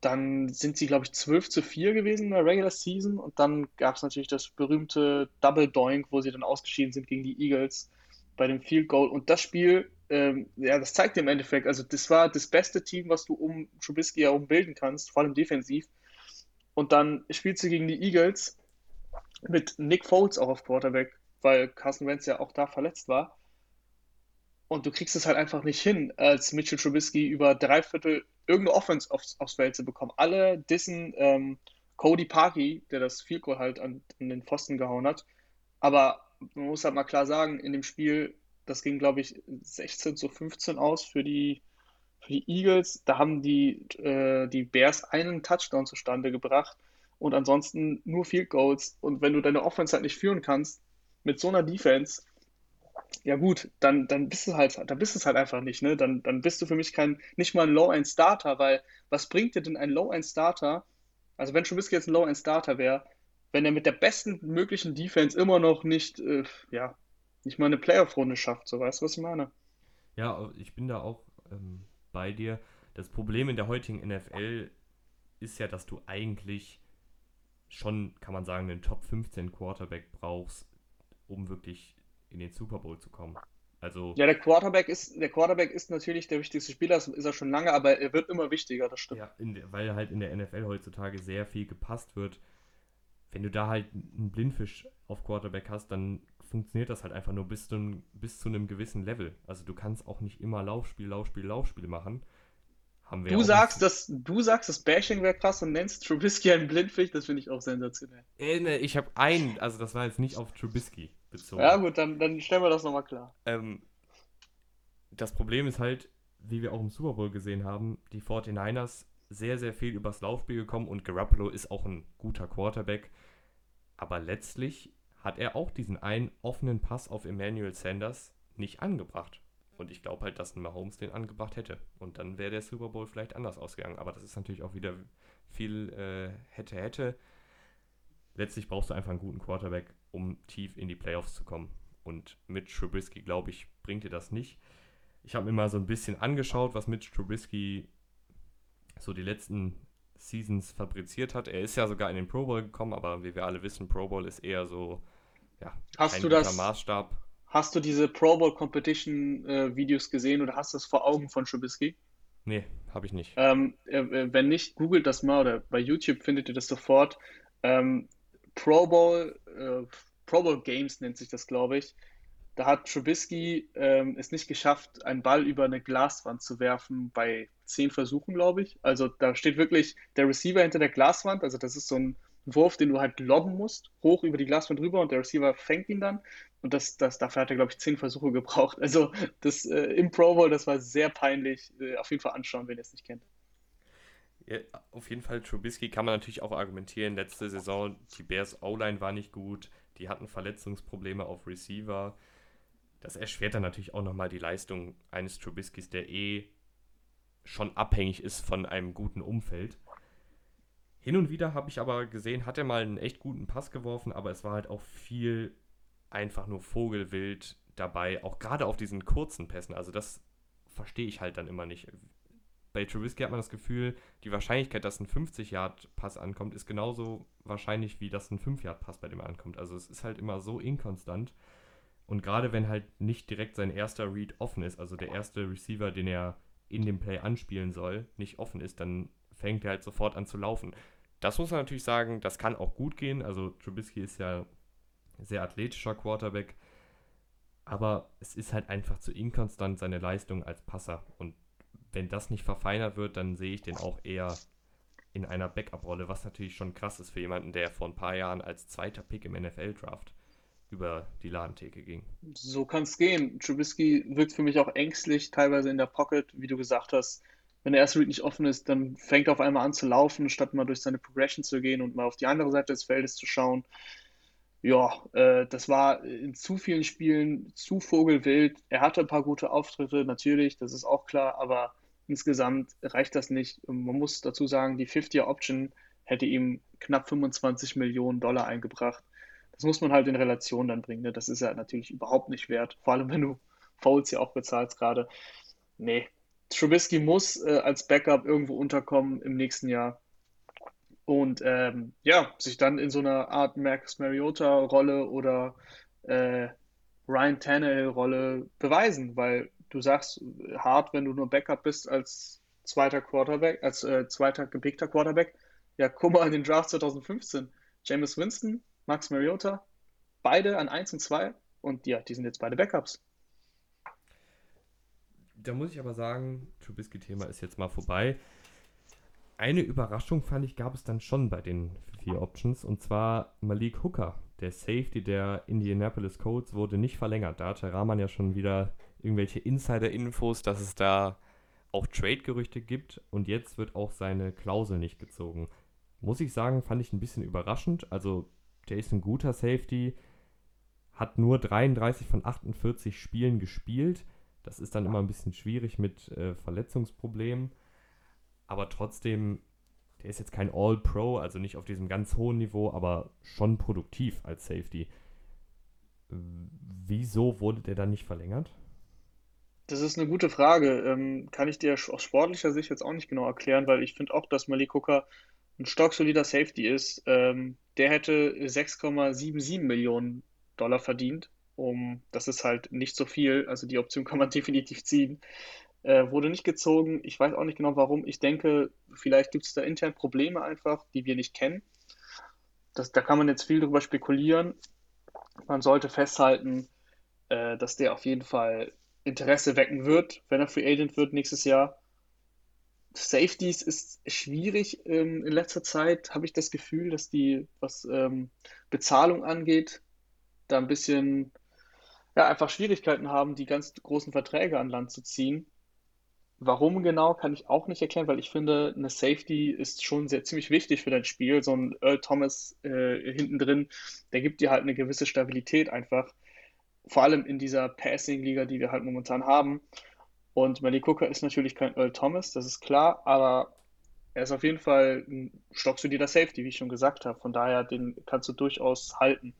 [SPEAKER 2] dann sind sie, glaube ich, 12 zu 4 gewesen in der Regular Season. Und dann gab es natürlich das berühmte Double Doink, wo sie dann ausgeschieden sind gegen die Eagles bei dem Field Goal. Und das Spiel, ähm, ja, das zeigt im Endeffekt, also das war das beste Team, was du um Trubisky herum bilden kannst, vor allem defensiv. Und dann spielst du gegen die Eagles mit Nick Foles auch auf Quarterback weil Carson Wentz ja auch da verletzt war. Und du kriegst es halt einfach nicht hin, als Mitchell Trubisky über drei Viertel irgendeine Offense aufs, aufs Feld zu bekommen. Alle dissen ähm, Cody Parkey, der das Field Goal halt an, an, den Pfosten gehauen hat. Aber man muss halt mal klar sagen, in dem Spiel, das ging, glaube ich, 16 zu 15 aus für die, für die Eagles. Da haben die, äh, die Bears einen Touchdown zustande gebracht und ansonsten nur Field Goals. Und wenn du deine Offense halt nicht führen kannst, mit so einer Defense, Ja gut, dann, dann bist du halt, dann bist es halt einfach nicht, ne? Dann, dann bist du für mich kein, nicht mal ein Low-End-Starter, weil was bringt dir denn ein Low-End-Starter? Also wenn Trubisky jetzt ein Low-End-Starter wäre, wenn er mit der besten möglichen Defense immer noch nicht, äh, ja, nicht mal eine Playoff-Runde schafft, so weißt du, was ich meine?
[SPEAKER 1] Ja, ich bin da auch ähm, bei dir. Das Problem in der heutigen NFL ist ja, dass du eigentlich schon, kann man sagen, einen Top 15 Quarterback brauchst, um wirklich in den Super Bowl zu kommen. Also
[SPEAKER 2] Ja, der Quarterback ist, der Quarterback ist natürlich der wichtigste Spieler, das ist er schon lange, aber er wird immer wichtiger, das stimmt.
[SPEAKER 1] ja, in, der- weil halt in der NFL heutzutage sehr viel gepasst wird. Wenn du da halt einen Blindfisch auf Quarterback hast, dann funktioniert das halt einfach nur bis zu, einem- bis zu einem gewissen Level. Also du kannst auch nicht immer Laufspiel, Laufspiel, Laufspiel machen. Haben wir
[SPEAKER 2] Du sagst, dass, du sagst, das Bashing wäre krass und nennst Trubisky einen Blindfisch, das finde ich auch sensationell.
[SPEAKER 1] Äh, ne, ich habe einen, also das war jetzt nicht auf Trubisky bezogen.
[SPEAKER 2] Ja gut, dann, dann stellen wir das nochmal klar.
[SPEAKER 1] Ähm, das Problem ist halt, wie wir auch im Super Bowl gesehen haben, die 49ers sehr, sehr viel übers Laufspiel gekommen und Garoppolo ist auch ein guter Quarterback. Aber letztlich hat er auch diesen einen offenen Pass auf Emmanuel Sanders nicht angebracht. Und ich glaube halt, dass ein Mahomes den angebracht hätte. Und dann wäre der Super Bowl vielleicht anders ausgegangen. Aber das ist natürlich auch wieder viel äh, hätte, hätte. Letztlich brauchst du einfach einen guten Quarterback, um tief in die Playoffs zu kommen. Und mit Trubisky, glaube ich, bringt dir das nicht. Ich habe mir mal so ein bisschen angeschaut, was Mitch Trubisky so die letzten Seasons fabriziert hat. Er ist ja sogar in den Pro Bowl gekommen, aber wie wir alle wissen, Pro Bowl ist eher so, ja,
[SPEAKER 2] Hast
[SPEAKER 1] kein
[SPEAKER 2] du das-
[SPEAKER 1] Maßstab.
[SPEAKER 2] Hast du diese Pro Bowl Competition äh, Videos gesehen oder hast du das vor Augen von Trubisky?
[SPEAKER 1] Nee, habe ich nicht.
[SPEAKER 2] Ähm, äh, äh, wenn nicht, googelt das mal oder bei YouTube findet ihr das sofort. Ähm, Pro Bowl, äh, Pro Bowl Games nennt sich das, glaube ich. Da hat Trubisky ähm, es nicht geschafft, einen Ball über eine Glaswand zu werfen bei zehn Versuchen, glaube ich. Also da steht wirklich der Receiver hinter der Glaswand. Also das ist so ein Wurf, den du halt lobben musst, hoch über die Glaswand rüber und der Receiver fängt ihn dann. Und das, das, dafür hat er, glaube ich, zehn Versuche gebraucht. Also das äh, im Pro Bowl, das war sehr peinlich. Äh, auf jeden Fall anschauen, wenn ihr es nicht kennt.
[SPEAKER 1] Auf jeden Fall, Trubisky kann man natürlich auch argumentieren. Letzte Saison, die Bears O-Line war nicht gut. Die hatten Verletzungsprobleme auf Receiver. Das erschwert dann natürlich auch nochmal die Leistung eines Trubiskys, der eh schon abhängig ist von einem guten Umfeld. Hin und wieder habe ich aber gesehen, hat er mal einen echt guten Pass geworfen, aber es war halt auch viel einfach nur Vogelwild dabei, auch gerade auf diesen kurzen Pässen. Also das verstehe ich halt dann immer nicht. Bei Trubisky hat man das Gefühl, die Wahrscheinlichkeit, dass ein 50-Yard-Pass ankommt, ist genauso wahrscheinlich, wie dass ein 5-Yard-Pass bei dem ankommt. Also es ist halt immer so inkonstant. Und gerade wenn halt nicht direkt sein erster Read offen ist, also der erste Receiver, den er in dem Play anspielen soll, nicht offen ist, dann fängt er halt sofort an zu laufen. Das muss man natürlich sagen, das kann auch gut gehen. Also Trubisky ist ja sehr athletischer Quarterback. Aber es ist halt einfach zu inkonstant seine Leistung als Passer. Und wenn das nicht verfeinert wird, dann sehe ich den auch eher in einer Backup-Rolle, was natürlich schon krass ist für jemanden, der vor ein paar Jahren als zweiter Pick im NFL-Draft über die Ladentheke ging.
[SPEAKER 2] So kann es gehen. Trubisky wirkt für mich auch ängstlich, teilweise in der Pocket, wie du gesagt hast. Wenn der erste Read nicht offen ist, dann fängt er auf einmal an zu laufen, statt mal durch seine Progression zu gehen und mal auf die andere Seite des Feldes zu schauen. Ja, äh, das war in zu vielen Spielen zu vogelwild. Er hatte ein paar gute Auftritte, natürlich, das ist auch klar, aber insgesamt reicht das nicht. Man muss dazu sagen, die 50-Year-Option hätte ihm knapp 25 Millionen Dollar eingebracht. Das muss man halt in Relation dann bringen. Ne? Das ist ja natürlich überhaupt nicht wert. Vor allem, wenn du Fouls ja auch bezahlst gerade. Nee, Trubisky muss äh, als Backup irgendwo unterkommen im nächsten Jahr. Und ähm, ja, sich dann in so einer Art Max Mariota-Rolle oder äh, Ryan Tannehill-Rolle beweisen, weil du sagst hart, wenn du nur Backup bist als zweiter Quarterback, als äh, zweiter gepickter Quarterback. Ja, guck mal an den Draft 2015. Jameis Winston, Max Mariota, beide an 1 und 2 und ja, die sind jetzt beide Backups.
[SPEAKER 1] Da muss ich aber sagen, Trubisky-Thema ist jetzt mal vorbei. Eine Überraschung fand ich, gab es dann schon bei den vier Options und zwar Malik Hooker. Der Safety der Indianapolis Colts wurde nicht verlängert. Da hatte Rahman ja schon wieder irgendwelche Insider-Infos, dass es da auch Trade-Gerüchte gibt und jetzt wird auch seine Klausel nicht gezogen. Muss ich sagen, fand ich ein bisschen überraschend. Also, ein guter Safety, hat nur 33 von 48 Spielen gespielt. Das ist dann immer ein bisschen schwierig mit äh, Verletzungsproblemen. Aber trotzdem, der ist jetzt kein All-Pro, also nicht auf diesem ganz hohen Niveau, aber schon produktiv als Safety. Wieso wurde der dann nicht verlängert?
[SPEAKER 2] Das ist eine gute Frage. Ähm, kann ich dir aus sportlicher Sicht jetzt auch nicht genau erklären, weil ich finde auch, dass Malik Hooker ein stocksolider Safety ist. Ähm, der hätte 6,77 Millionen Dollar verdient. Um, das ist halt nicht so viel. Also die Option kann man definitiv ziehen. Äh, wurde nicht gezogen. Ich weiß auch nicht genau warum. Ich denke, vielleicht gibt es da intern Probleme einfach, die wir nicht kennen. Das, da kann man jetzt viel drüber spekulieren. Man sollte festhalten, äh, dass der auf jeden Fall Interesse wecken wird, wenn er Free Agent wird nächstes Jahr. Safeties ist schwierig ähm, in letzter Zeit, habe ich das Gefühl, dass die, was ähm, Bezahlung angeht, da ein bisschen ja, einfach Schwierigkeiten haben, die ganz großen Verträge an Land zu ziehen. Warum genau, kann ich auch nicht erklären, weil ich finde, eine Safety ist schon sehr ziemlich wichtig für dein Spiel. So ein Earl Thomas äh, hinten drin, der gibt dir halt eine gewisse Stabilität einfach vor allem in dieser Passing-Liga, die wir halt momentan haben. Und Malik Cooker ist natürlich kein Earl Thomas, das ist klar, aber er ist auf jeden Fall ein stocksolider Safety, wie ich schon gesagt habe. Von daher, den kannst du durchaus halten.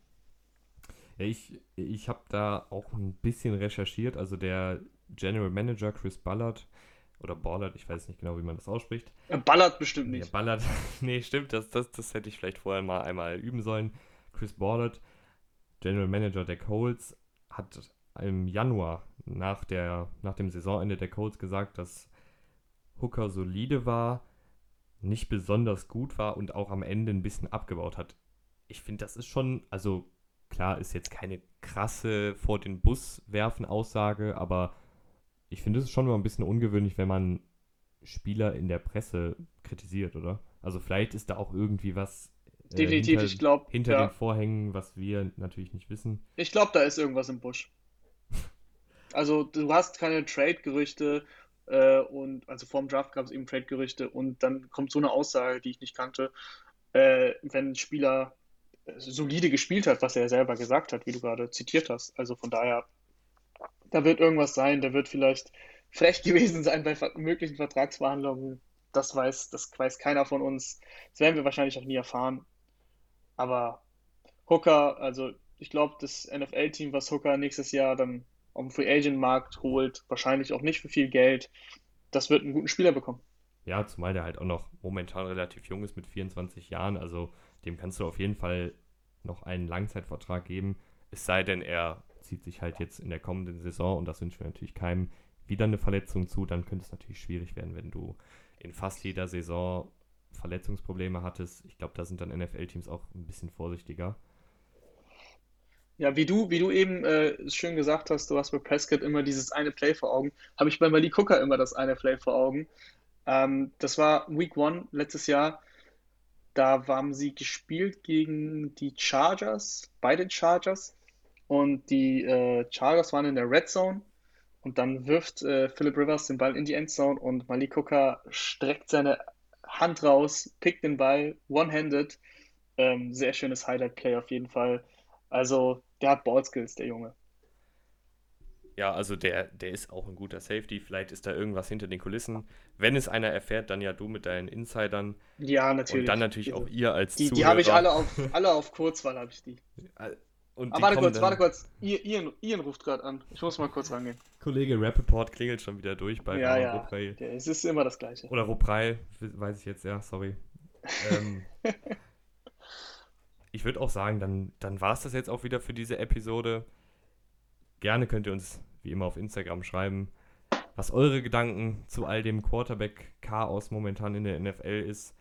[SPEAKER 1] Ja, ich ich habe da auch ein bisschen recherchiert. Also der General Manager Chris Ballard oder Ballard, ich weiß nicht genau, wie man das ausspricht.
[SPEAKER 2] Ballard bestimmt nicht.
[SPEAKER 1] Ja, Ballard, nee, stimmt, das, das, das hätte ich vielleicht vorher mal einmal üben sollen. Chris Ballard, General Manager der Colts, hat im Januar nach, der, nach dem Saisonende der Colts gesagt, dass Hooker solide war, nicht besonders gut war und auch am Ende ein bisschen abgebaut hat. Ich finde, das ist schon, also klar, ist jetzt keine krasse vor den Bus werfen Aussage, aber ich finde es schon mal ein bisschen ungewöhnlich, wenn man Spieler in der Presse kritisiert, oder? Also vielleicht ist da auch irgendwie was
[SPEAKER 2] Definitiv, hinter,
[SPEAKER 1] ich
[SPEAKER 2] glaube.
[SPEAKER 1] Hinter ja. den Vorhängen, was wir natürlich nicht wissen.
[SPEAKER 2] Ich glaube, da ist irgendwas im Busch. Also, du hast keine Trade-Gerüchte äh, und also vorm Draft gab es eben Trade-Gerüchte und dann kommt so eine Aussage, die ich nicht kannte. Äh, wenn ein Spieler äh, solide gespielt hat, was er selber gesagt hat, wie du gerade zitiert hast. Also von daher, da wird irgendwas sein, der wird vielleicht frech gewesen sein bei möglichen Vertragsverhandlungen. Das weiß, das weiß keiner von uns. Das werden wir wahrscheinlich auch nie erfahren. Aber Hooker, also ich glaube, das NFL-Team, was Hooker nächstes Jahr dann auf dem Free Agent Markt holt, wahrscheinlich auch nicht für viel Geld, das wird einen guten Spieler bekommen.
[SPEAKER 1] Ja, zumal der halt auch noch momentan relativ jung ist mit 24 Jahren, also dem kannst du auf jeden Fall noch einen Langzeitvertrag geben, es sei denn, er zieht sich halt jetzt in der kommenden Saison und das wünschen wir natürlich keinem wieder eine Verletzung zu, dann könnte es natürlich schwierig werden, wenn du in fast jeder Saison Verletzungsprobleme hattest, ich glaube, da sind dann NFL-Teams auch ein bisschen vorsichtiger.
[SPEAKER 2] Ja, wie du, wie du eben äh, schön gesagt hast, du hast bei Prescott immer dieses eine Play vor Augen, habe ich bei Malik Cooker immer das eine Play vor Augen. Ähm, das war Week One letztes Jahr. Da haben sie gespielt gegen die Chargers, bei den Chargers. Und die äh, Chargers waren in der Red Zone. Und dann wirft äh, Philip Rivers den Ball in die Endzone und Malik Cooker streckt seine Hand raus, pickt den Ball, one-handed. Ähm, sehr schönes Highlight-Play auf jeden Fall. Also, der hat Ballskills, der Junge.
[SPEAKER 1] Ja, also der, der ist auch ein guter Safety. Vielleicht ist da irgendwas hinter den Kulissen. Wenn es einer erfährt, dann ja du mit deinen Insidern.
[SPEAKER 2] Ja, natürlich.
[SPEAKER 1] Und dann natürlich auch ihr als
[SPEAKER 2] Die, die habe ich alle auf, alle auf Kurzwahl, habe ich die. Und Aber warte kurz, warte kurz. Ian, Ian ruft gerade an. Ich muss mal kurz rangehen.
[SPEAKER 1] Kollege Rappaport klingelt schon wieder durch bei
[SPEAKER 2] ja, ja. Rupreil. Es ist immer das Gleiche.
[SPEAKER 1] Oder Rupreil, weiß ich jetzt, ja, sorry. ähm, ich würde auch sagen, dann, dann war es das jetzt auch wieder für diese Episode. Gerne könnt ihr uns wie immer auf Instagram schreiben, was eure Gedanken zu all dem Quarterback-Chaos momentan in der NFL ist.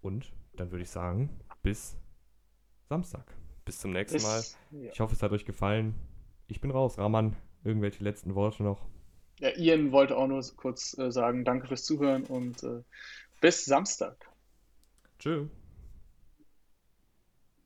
[SPEAKER 1] Und dann würde ich sagen, bis Samstag. Bis zum nächsten Mal. ja. Ich hoffe, es hat euch gefallen. Ich bin raus. Raman, irgendwelche letzten Worte noch?
[SPEAKER 2] Ja, Ian wollte auch nur kurz äh, sagen, danke fürs Zuhören und äh, bis Samstag.
[SPEAKER 1] Tschüss.